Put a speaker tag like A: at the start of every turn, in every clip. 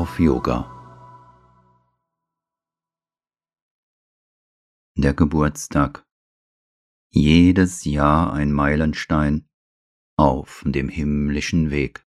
A: auf Yoga. Der Geburtstag. Jedes Jahr ein Meilenstein auf dem himmlischen Weg.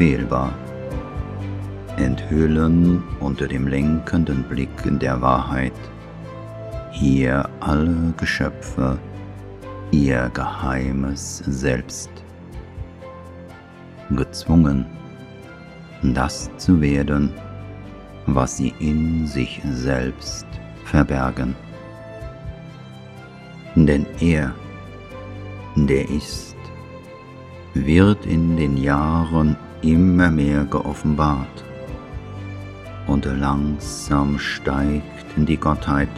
A: Unfehlbar. Enthüllen unter dem lenkenden Blick der Wahrheit hier alle Geschöpfe ihr geheimes Selbst. Gezwungen, das zu werden, was sie in sich selbst verbergen. Denn er, der ist, wird in den Jahren immer mehr geoffenbart und langsam steigt die Gottheit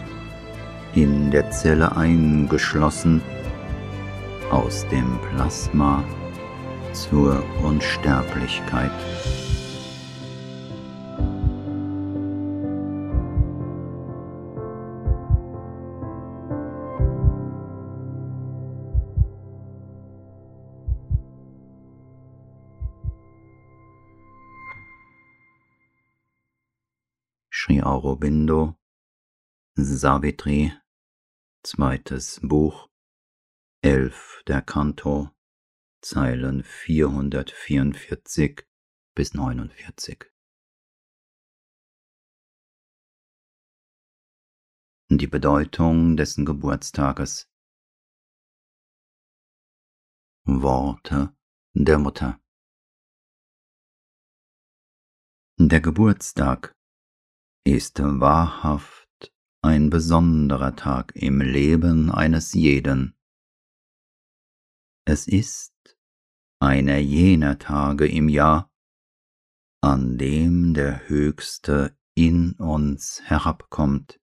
A: in der Zelle eingeschlossen aus dem Plasma zur Unsterblichkeit. Sri Aurobindo, Savitri, zweites Buch, elf der Kanto, Zeilen 444 bis 49. Die Bedeutung dessen Geburtstages. Worte der Mutter. Der Geburtstag ist wahrhaft ein besonderer Tag im Leben eines jeden. Es ist einer jener Tage im Jahr, an dem der Höchste in uns herabkommt,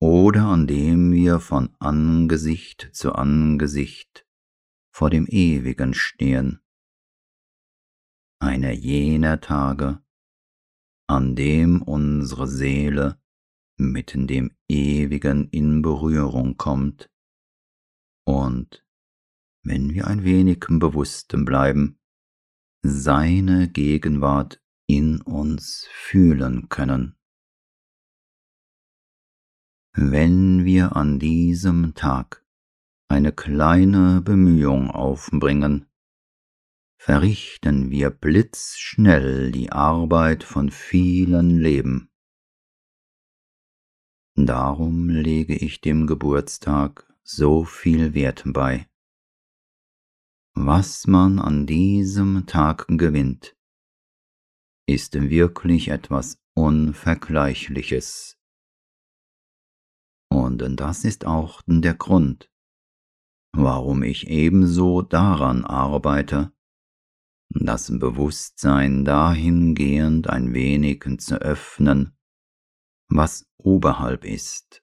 A: oder an dem wir von Angesicht zu Angesicht vor dem Ewigen stehen. Einer jener Tage, an dem unsere Seele mit dem Ewigen in Berührung kommt. Und wenn wir ein wenig im Bewussten bleiben, seine Gegenwart in uns fühlen können. Wenn wir an diesem Tag eine kleine Bemühung aufbringen, verrichten wir blitzschnell die Arbeit von vielen Leben. Darum lege ich dem Geburtstag so viel Wert bei. Was man an diesem Tag gewinnt, ist wirklich etwas Unvergleichliches. Und das ist auch der Grund, warum ich ebenso daran arbeite, das Bewusstsein dahingehend ein wenig zu öffnen, was oberhalb ist,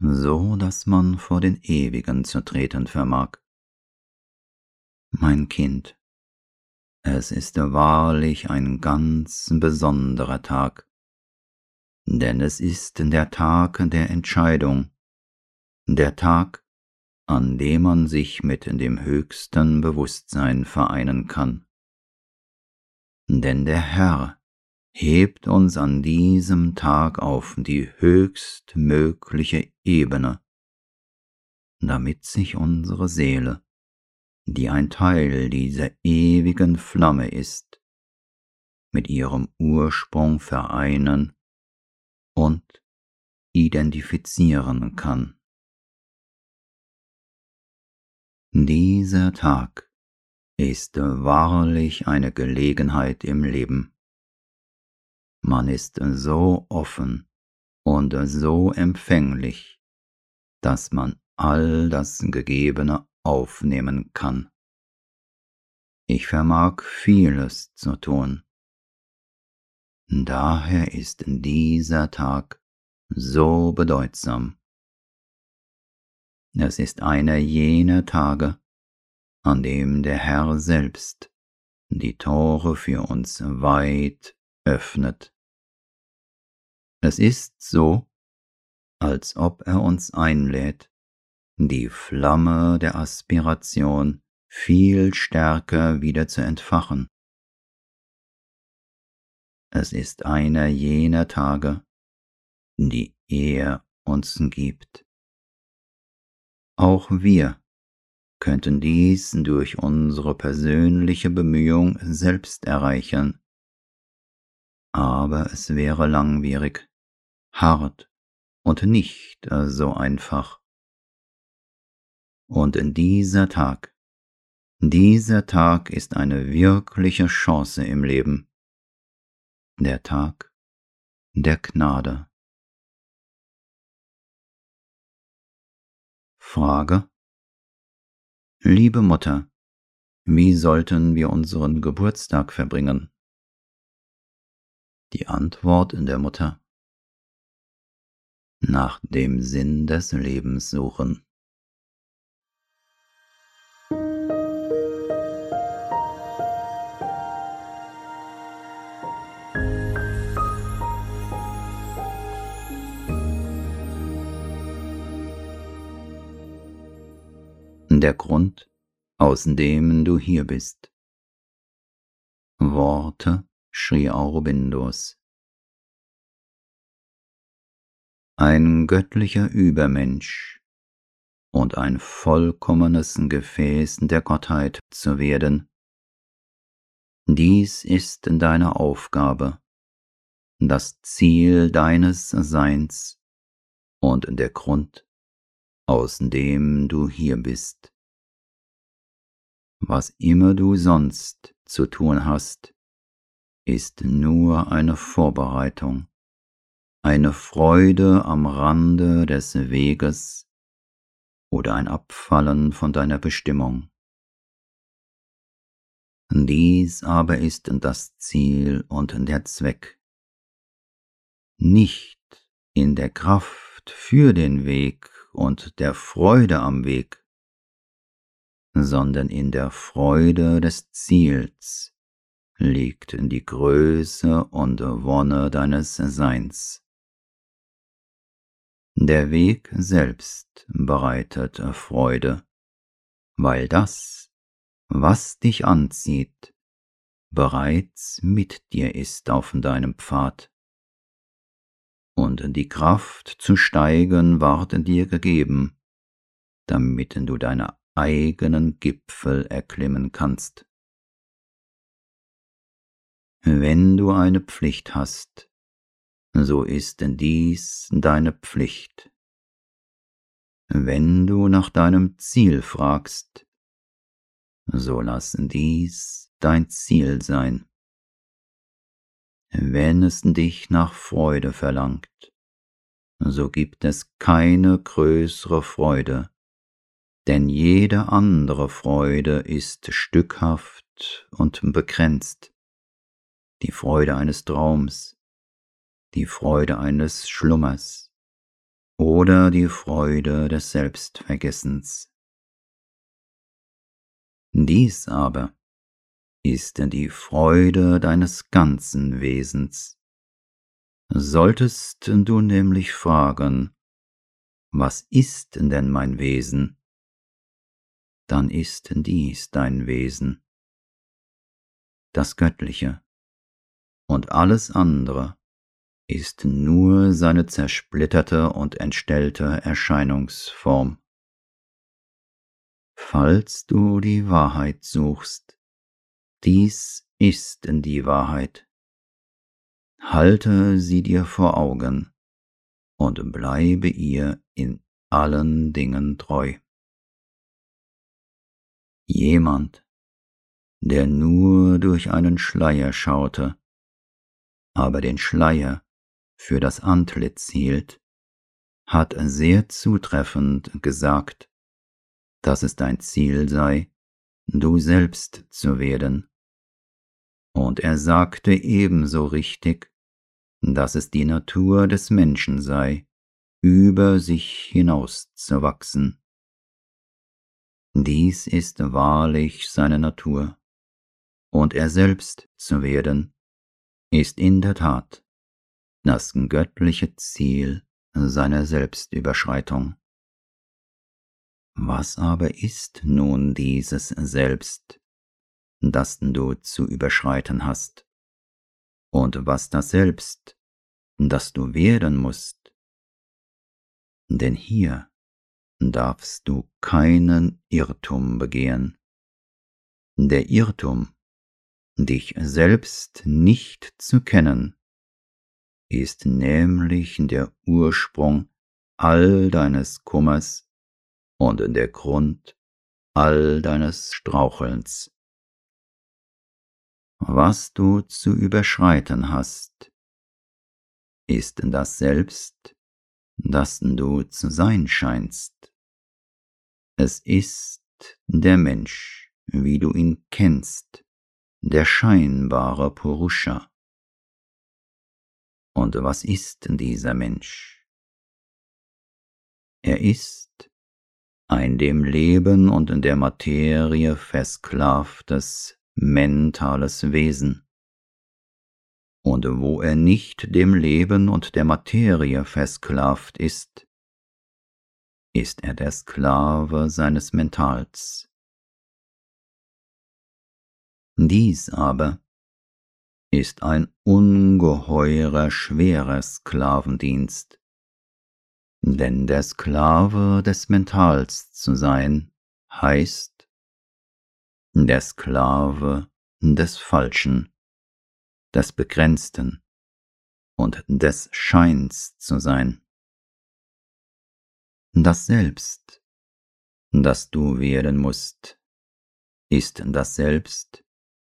A: so dass man vor den Ewigen zu treten vermag. Mein Kind, es ist wahrlich ein ganz besonderer Tag, denn es ist der Tag der Entscheidung, der Tag, an dem man sich mit dem höchsten Bewusstsein vereinen kann. Denn der Herr hebt uns an diesem Tag auf die höchstmögliche Ebene, damit sich unsere Seele, die ein Teil dieser ewigen Flamme ist, mit ihrem Ursprung vereinen und identifizieren kann. Dieser Tag ist wahrlich eine Gelegenheit im Leben. Man ist so offen und so empfänglich, dass man all das Gegebene aufnehmen kann. Ich vermag vieles zu tun. Daher ist dieser Tag so bedeutsam. Es ist einer jener Tage, an dem der Herr selbst die Tore für uns weit öffnet. Es ist so, als ob er uns einlädt, die Flamme der Aspiration viel stärker wieder zu entfachen. Es ist einer jener Tage, die er uns gibt. Auch wir könnten dies durch unsere persönliche Bemühung selbst erreichen, aber es wäre langwierig, hart und nicht so einfach. Und in dieser Tag, dieser Tag ist eine wirkliche Chance im Leben, der Tag der Gnade. Frage Liebe Mutter, wie sollten wir unseren Geburtstag verbringen? Die Antwort in der Mutter nach dem Sinn des Lebens suchen. Der Grund, aus dem du hier bist. Worte Sri Aurobindos. Ein göttlicher Übermensch und ein vollkommenes Gefäß der Gottheit zu werden. Dies ist deine Aufgabe, das Ziel deines Seins und der Grund, aus dem du hier bist. Was immer du sonst zu tun hast, ist nur eine Vorbereitung, eine Freude am Rande des Weges oder ein Abfallen von deiner Bestimmung. Dies aber ist das Ziel und der Zweck. Nicht in der Kraft für den Weg und der Freude am Weg, sondern in der Freude des Ziels, liegt die Größe und Wonne deines Seins. Der Weg selbst bereitet Freude, weil das, was dich anzieht, bereits mit dir ist auf deinem Pfad. Und die Kraft zu steigen ward dir gegeben, damit du deine eigenen Gipfel erklimmen kannst. Wenn du eine Pflicht hast, so ist dies deine Pflicht. Wenn du nach deinem Ziel fragst, so lass dies dein Ziel sein. Wenn es dich nach Freude verlangt, so gibt es keine größere Freude, denn jede andere Freude ist stückhaft und begrenzt die Freude eines Traums, die Freude eines Schlummers oder die Freude des Selbstvergessens. Dies aber ist die Freude deines ganzen Wesens. Solltest du nämlich fragen, was ist denn mein Wesen? Dann ist dies dein Wesen, das Göttliche, und alles andere ist nur seine zersplitterte und entstellte Erscheinungsform. Falls du die Wahrheit suchst, dies ist die Wahrheit. Halte sie dir vor Augen und bleibe ihr in allen Dingen treu. Jemand, der nur durch einen Schleier schaute, aber den Schleier für das Antlitz hielt, hat sehr zutreffend gesagt, dass es dein Ziel sei, du selbst zu werden. Und er sagte ebenso richtig, dass es die Natur des Menschen sei, über sich hinaus zu wachsen. Dies ist wahrlich seine Natur, und er selbst zu werden, ist in der Tat das göttliche Ziel seiner Selbstüberschreitung. Was aber ist nun dieses Selbst, das du zu überschreiten hast? Und was das Selbst, das du werden musst? Denn hier darfst du keinen Irrtum begehen. Der Irrtum, dich selbst nicht zu kennen, ist nämlich der Ursprung all deines Kummers und der Grund all deines Strauchelns. Was du zu überschreiten hast, ist das Selbst, das du zu sein scheinst. Es ist der Mensch, wie du ihn kennst, der scheinbare Purusha. Und was ist dieser Mensch? Er ist ein dem Leben und in der Materie versklavtes mentales Wesen. Und wo er nicht dem Leben und der Materie versklavt ist, ist er der Sklave seines Mentals. Dies aber ist ein ungeheurer schwerer Sklavendienst. Denn der Sklave des Mentals zu sein, heißt der Sklave des Falschen, des Begrenzten und des Scheins zu sein. Das Selbst, das du werden musst, ist das Selbst,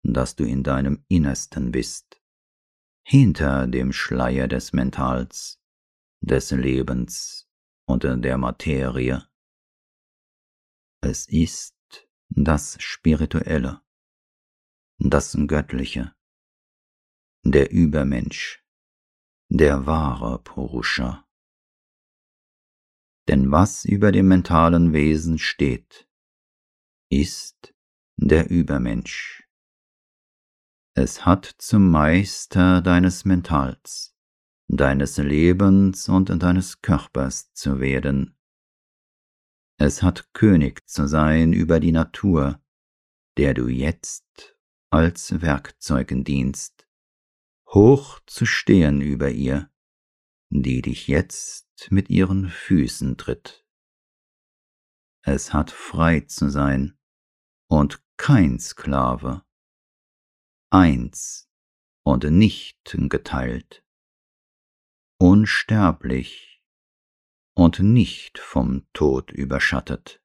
A: dass du in deinem Innersten bist, hinter dem Schleier des Mentals, des Lebens und der Materie. Es ist das Spirituelle, das Göttliche, der Übermensch, der wahre Purusha. Denn was über dem mentalen Wesen steht, ist der Übermensch, es hat zum Meister deines Mentals, deines Lebens und deines Körpers zu werden. Es hat König zu sein über die Natur, der du jetzt als Werkzeugen dienst, hoch zu stehen über ihr, die dich jetzt mit ihren Füßen tritt. Es hat frei zu sein und kein Sklave eins und nicht geteilt, unsterblich und nicht vom Tod überschattet,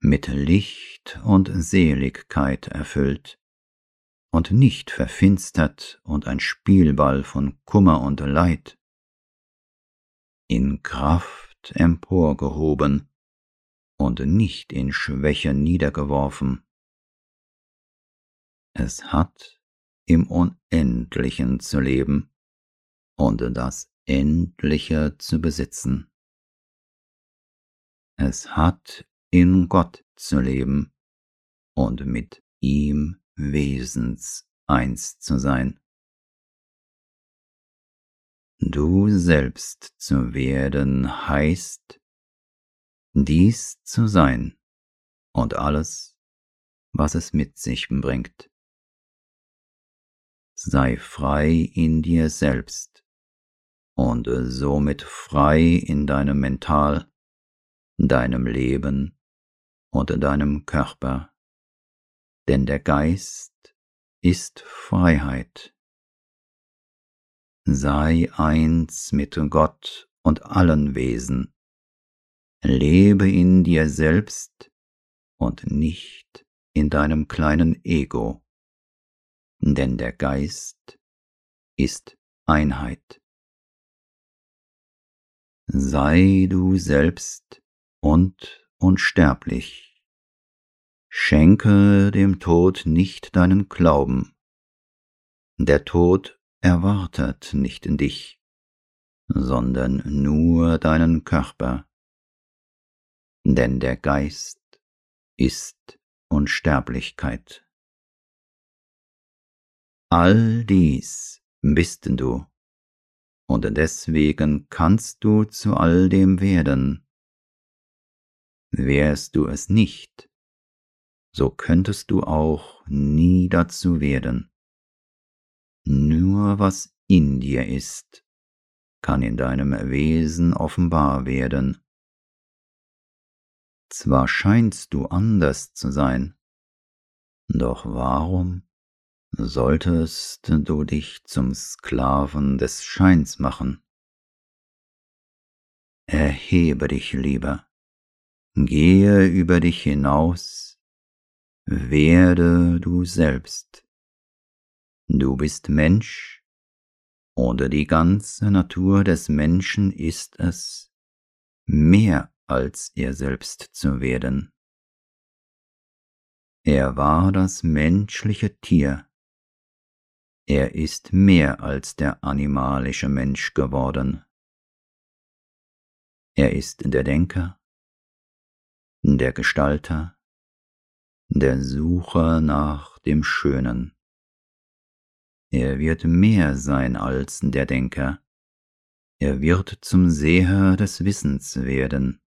A: mit Licht und Seligkeit erfüllt und nicht verfinstert und ein Spielball von Kummer und Leid, in Kraft emporgehoben und nicht in Schwäche niedergeworfen, es hat im Unendlichen zu leben und das Endliche zu besitzen. Es hat in Gott zu leben und mit ihm Wesens eins zu sein. Du selbst zu werden heißt, dies zu sein und alles, was es mit sich bringt. Sei frei in dir selbst und somit frei in deinem Mental, deinem Leben und deinem Körper, denn der Geist ist Freiheit. Sei eins mit Gott und allen Wesen, lebe in dir selbst und nicht in deinem kleinen Ego, denn der Geist ist Einheit. Sei du selbst und unsterblich. Schenke dem Tod nicht deinen Glauben. Der Tod erwartet nicht in dich, sondern nur deinen Körper. Denn der Geist ist Unsterblichkeit. All dies bist du, und deswegen kannst du zu all dem werden. Wärst du es nicht, so könntest du auch nie dazu werden. Nur was in dir ist, kann in deinem Wesen offenbar werden. Zwar scheinst du anders zu sein, doch warum solltest du dich zum Sklaven des Scheins machen? Erhebe dich lieber, gehe über dich hinaus, werde du selbst. Du bist Mensch, oder die ganze Natur des Menschen ist es, mehr als er selbst zu werden. Er war das menschliche Tier. Er ist mehr als der animalische Mensch geworden. Er ist der Denker, der Gestalter, der Sucher nach dem Schönen. Er wird mehr sein als der Denker. Er wird zum Seher des Wissens werden.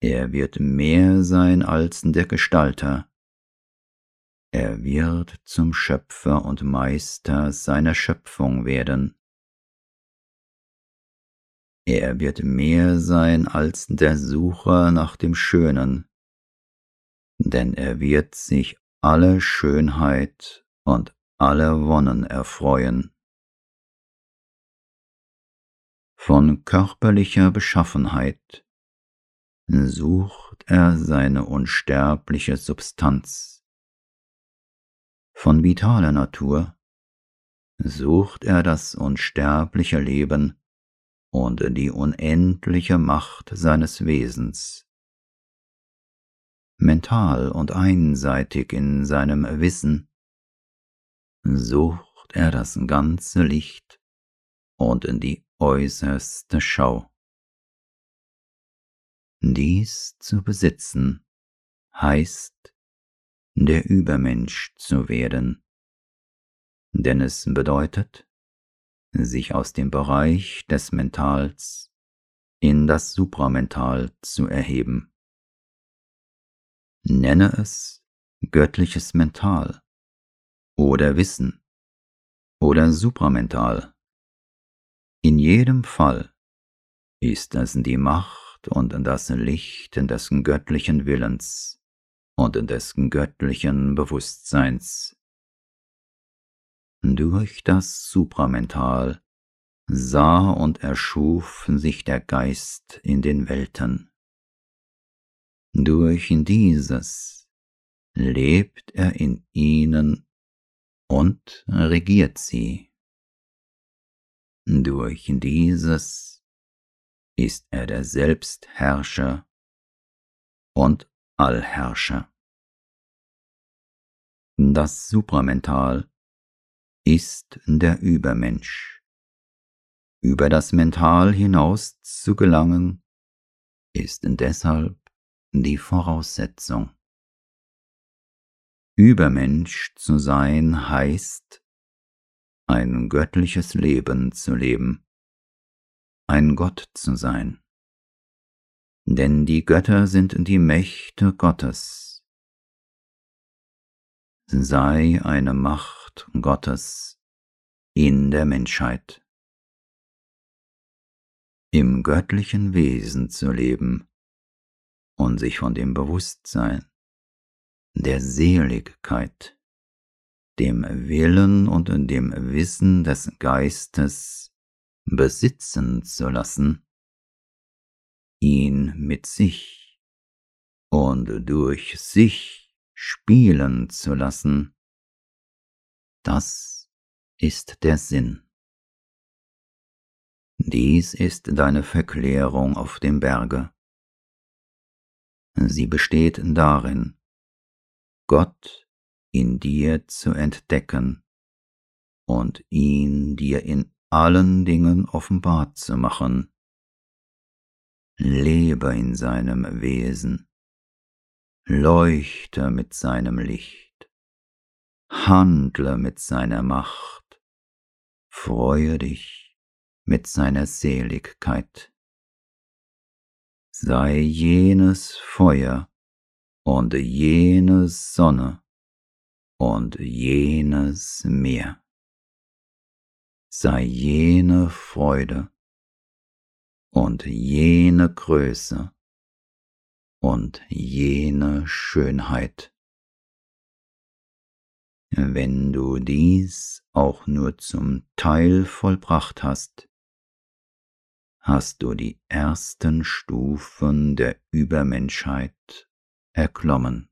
A: Er wird mehr sein als der Gestalter. Er wird zum Schöpfer und Meister seiner Schöpfung werden. Er wird mehr sein als der Sucher nach dem Schönen, denn er wird sich alle Schönheit und alle Wonnen erfreuen. Von körperlicher Beschaffenheit sucht er seine unsterbliche Substanz. Von vitaler Natur sucht er das unsterbliche Leben und die unendliche Macht seines Wesens. Mental und einseitig in seinem Wissen sucht er das ganze Licht und in die äußerste Schau. Dies zu besitzen heißt, der Übermensch zu werden, denn es bedeutet, sich aus dem Bereich des Mentals in das Supramental zu erheben. Nenne es göttliches Mental oder Wissen oder Supramental. In jedem Fall ist es die Macht und das Licht des göttlichen Willens und des göttlichen Bewusstseins. Durch das Supramental sah und erschuf sich der Geist in den Welten. Durch dieses lebt er in ihnen und regiert sie. Durch dieses ist er der Selbstherrscher und Allherrscher. Das Supramental ist der Übermensch. Über das Mental hinaus zu gelangen, ist deshalb die Voraussetzung. Übermensch zu sein heißt, ein göttliches Leben zu leben, ein Gott zu sein. Denn die Götter sind die Mächte Gottes. Sei eine Macht Gottes in der Menschheit. Im göttlichen Wesen zu leben und sich von dem Bewusstsein der Seligkeit, dem Willen und dem Wissen des Geistes besitzen zu lassen, ihn mit sich und durch sich spielen zu lassen, das ist der Sinn. Dies ist deine Verklärung auf dem Berge. Sie besteht darin, Gott in dir zu entdecken und ihn dir in allen Dingen offenbart zu machen. Lebe in seinem Wesen, leuchte mit seinem Licht, handle mit seiner Macht, freue dich mit seiner Seligkeit. Sei jenes Feuer, und jene Sonne und jenes Meer. Sei jene Freude und jene Größe und jene Schönheit. Wenn du dies auch nur zum Teil vollbracht hast, hast du die ersten Stufen der Übermenschheit erklommen.